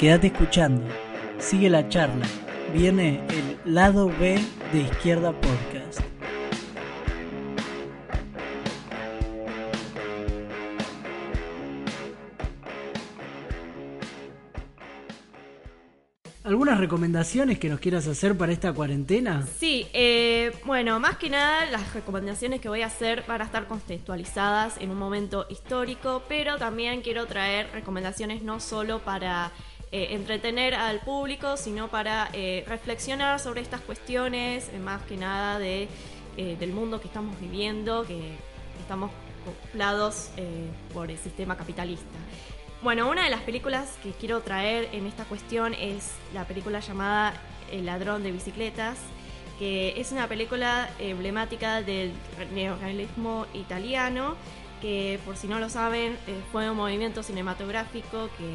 Quédate escuchando. Sigue la charla. Viene el lado B de Izquierda Podcast. ¿Algunas recomendaciones que nos quieras hacer para esta cuarentena? Sí, eh, bueno, más que nada las recomendaciones que voy a hacer van a estar contextualizadas en un momento histórico, pero también quiero traer recomendaciones no solo para eh, entretener al público, sino para eh, reflexionar sobre estas cuestiones, más que nada de, del mundo que estamos viviendo, que estamos acoplados por el sistema capitalista. Bueno, una de las películas que quiero traer en esta cuestión es la película llamada El ladrón de bicicletas, que es una película emblemática del neorrealismo italiano, que por si no lo saben eh, fue un movimiento cinematográfico que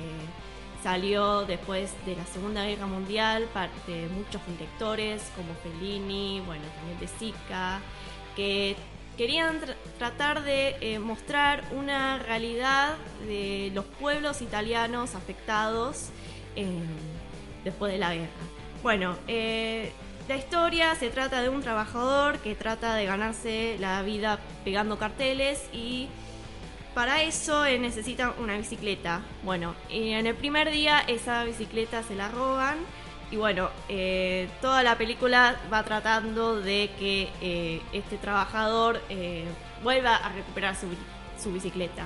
salió después de la Segunda Guerra Mundial de muchos directores como Fellini, bueno, también de Sica, que querían tratar de eh, mostrar una realidad de los pueblos italianos afectados eh, después de la guerra. Bueno, eh, la historia se trata de un trabajador que trata de ganarse la vida pegando carteles y para eso necesita una bicicleta. Bueno, en el primer día esa bicicleta se la roban y bueno, eh, toda la película va tratando de que eh, este trabajador eh, vuelva a recuperar su, su, bicicleta.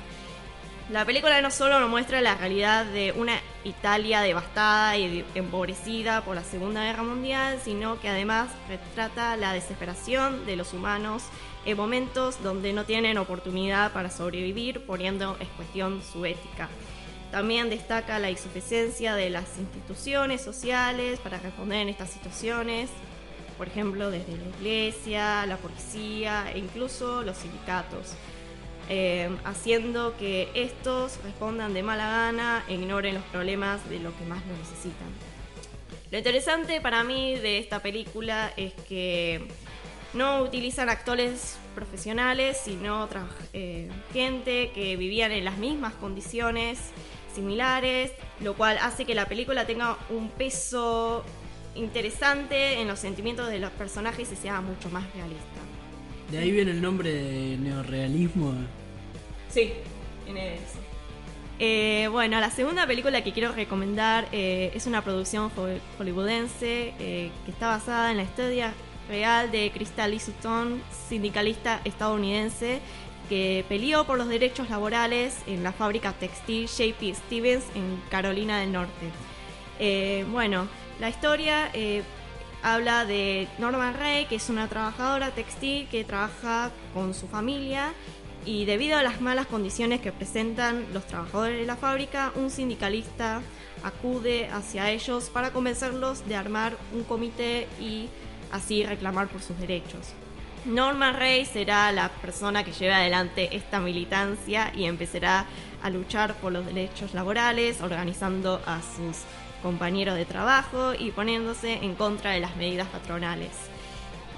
La película no solo nos muestra la realidad de una Italia devastada y empobrecida por la Segunda Guerra Mundial, sino que además retrata la desesperación de los humanos en momentos donde no tienen oportunidad para sobrevivir, poniendo en cuestión su ética. También destaca la insuficiencia de las instituciones sociales para responder en estas situaciones, por ejemplo, desde la iglesia, la policía e incluso los sindicatos, eh, haciendo que estos respondan de mala gana e ignoren los problemas de lo que más lo necesitan. Lo interesante para mí de esta película es que no utilizan actores profesionales, sino eh, gente que vivían en las mismas condiciones similares, lo cual hace que la película tenga un peso interesante en los sentimientos de los personajes y sea mucho más realista. ¿De ahí viene el nombre de neorealismo? Sí, viene eso. Eh, bueno, la segunda película que quiero recomendar eh, es una producción hollywoodense eh, que está basada en la historia real de Crystal Sutton, sindicalista estadounidense que peleó por los derechos laborales en la fábrica textil JP Stevens en Carolina del Norte. Eh, bueno, la historia eh, habla de Norman Ray, que es una trabajadora textil que trabaja con su familia y debido a las malas condiciones que presentan los trabajadores de la fábrica, un sindicalista acude hacia ellos para convencerlos de armar un comité y así reclamar por sus derechos. Norman Rey será la persona que lleve adelante esta militancia y empezará a luchar por los derechos laborales, organizando a sus compañeros de trabajo y poniéndose en contra de las medidas patronales.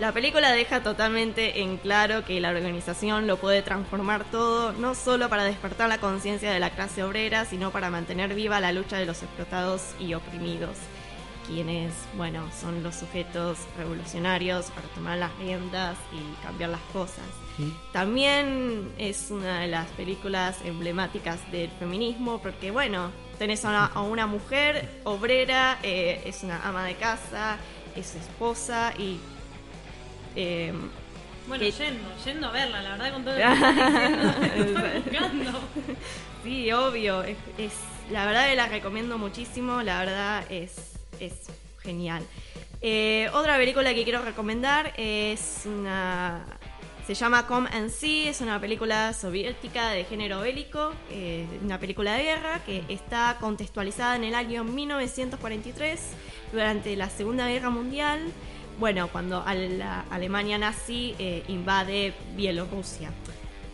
La película deja totalmente en claro que la organización lo puede transformar todo, no solo para despertar la conciencia de la clase obrera, sino para mantener viva la lucha de los explotados y oprimidos quienes, bueno, son los sujetos revolucionarios para tomar las riendas y cambiar las cosas. También es una de las películas emblemáticas del feminismo porque, bueno, tenés a una, mujer obrera, eh, es una ama de casa, es esposa y... Eh, bueno, yendo, yendo a verla, la verdad, con todo lo que Sí, obvio, es, la verdad que la recomiendo muchísimo, la verdad es es genial. Eh, otra película que quiero recomendar es una. se llama Come and See, es una película soviética de género bélico, eh, una película de guerra que está contextualizada en el año 1943 durante la Segunda Guerra Mundial, bueno, cuando la Alemania nazi eh, invade Bielorrusia.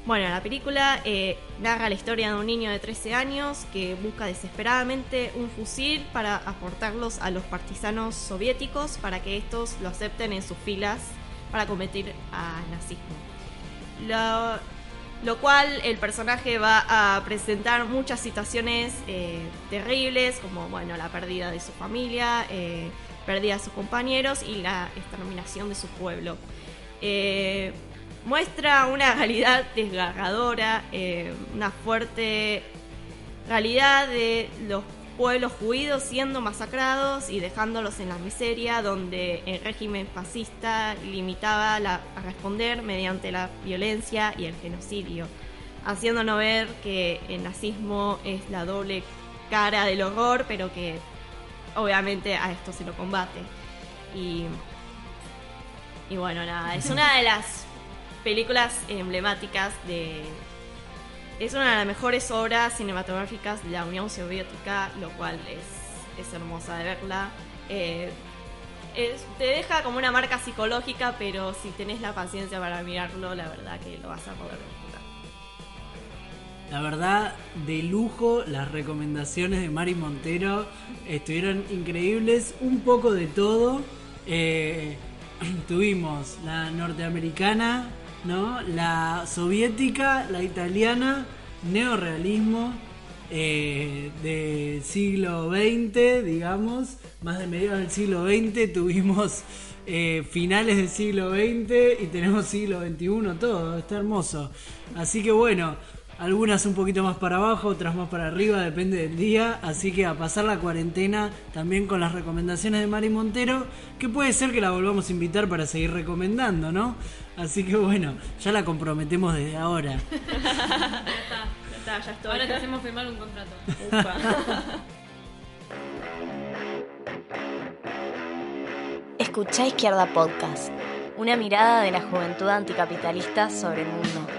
Bueno, la película eh, narra la historia de un niño de 13 años que busca desesperadamente un fusil para aportarlos a los partisanos soviéticos para que estos lo acepten en sus filas para combatir a nazismo. Lo, cual el personaje va a presentar muchas situaciones eh, terribles, como bueno, la pérdida de su familia, pérdida de sus compañeros y la exterminación de su pueblo. Eh, muestra una realidad desgarradora, una fuerte realidad de los pueblos judíos siendo masacrados y dejándolos en la miseria, donde el régimen fascista limitaba a responder mediante la violencia y el genocidio, haciéndonos ver que el nazismo es la doble cara del horror, pero que obviamente a esto se lo combate. Y, y bueno, nada, es una de las películas emblemáticas de, es una de las mejores obras cinematográficas de la Unión Soviética, lo cual es, es hermosa de verla. Eh, te deja como una marca psicológica, pero si tenés la paciencia para mirarlo, la verdad que lo vas a poder disfrutar. La verdad, de lujo, las recomendaciones de Mari Montero estuvieron increíbles, un poco de todo. Eh, tuvimos la norteamericana, ¿no? La soviética, la italiana, neorealismo eh, del siglo XX, digamos, más de mediados del siglo XX, tuvimos eh, finales del siglo XX y tenemos siglo XXI, todo, está hermoso. Así que bueno, algunas un poquito más para abajo, otras más para arriba, depende del día. Así que a pasar la cuarentena también con las recomendaciones de Mari Montero, que puede ser que la volvamos a invitar para seguir recomendando, ¿no? Así que bueno, ya la comprometemos desde ahora. ya está, ya está, ya estoy. Ahora te hacemos firmar un contrato. Escucha Izquierda Podcast, una mirada de la juventud anticapitalista sobre el mundo.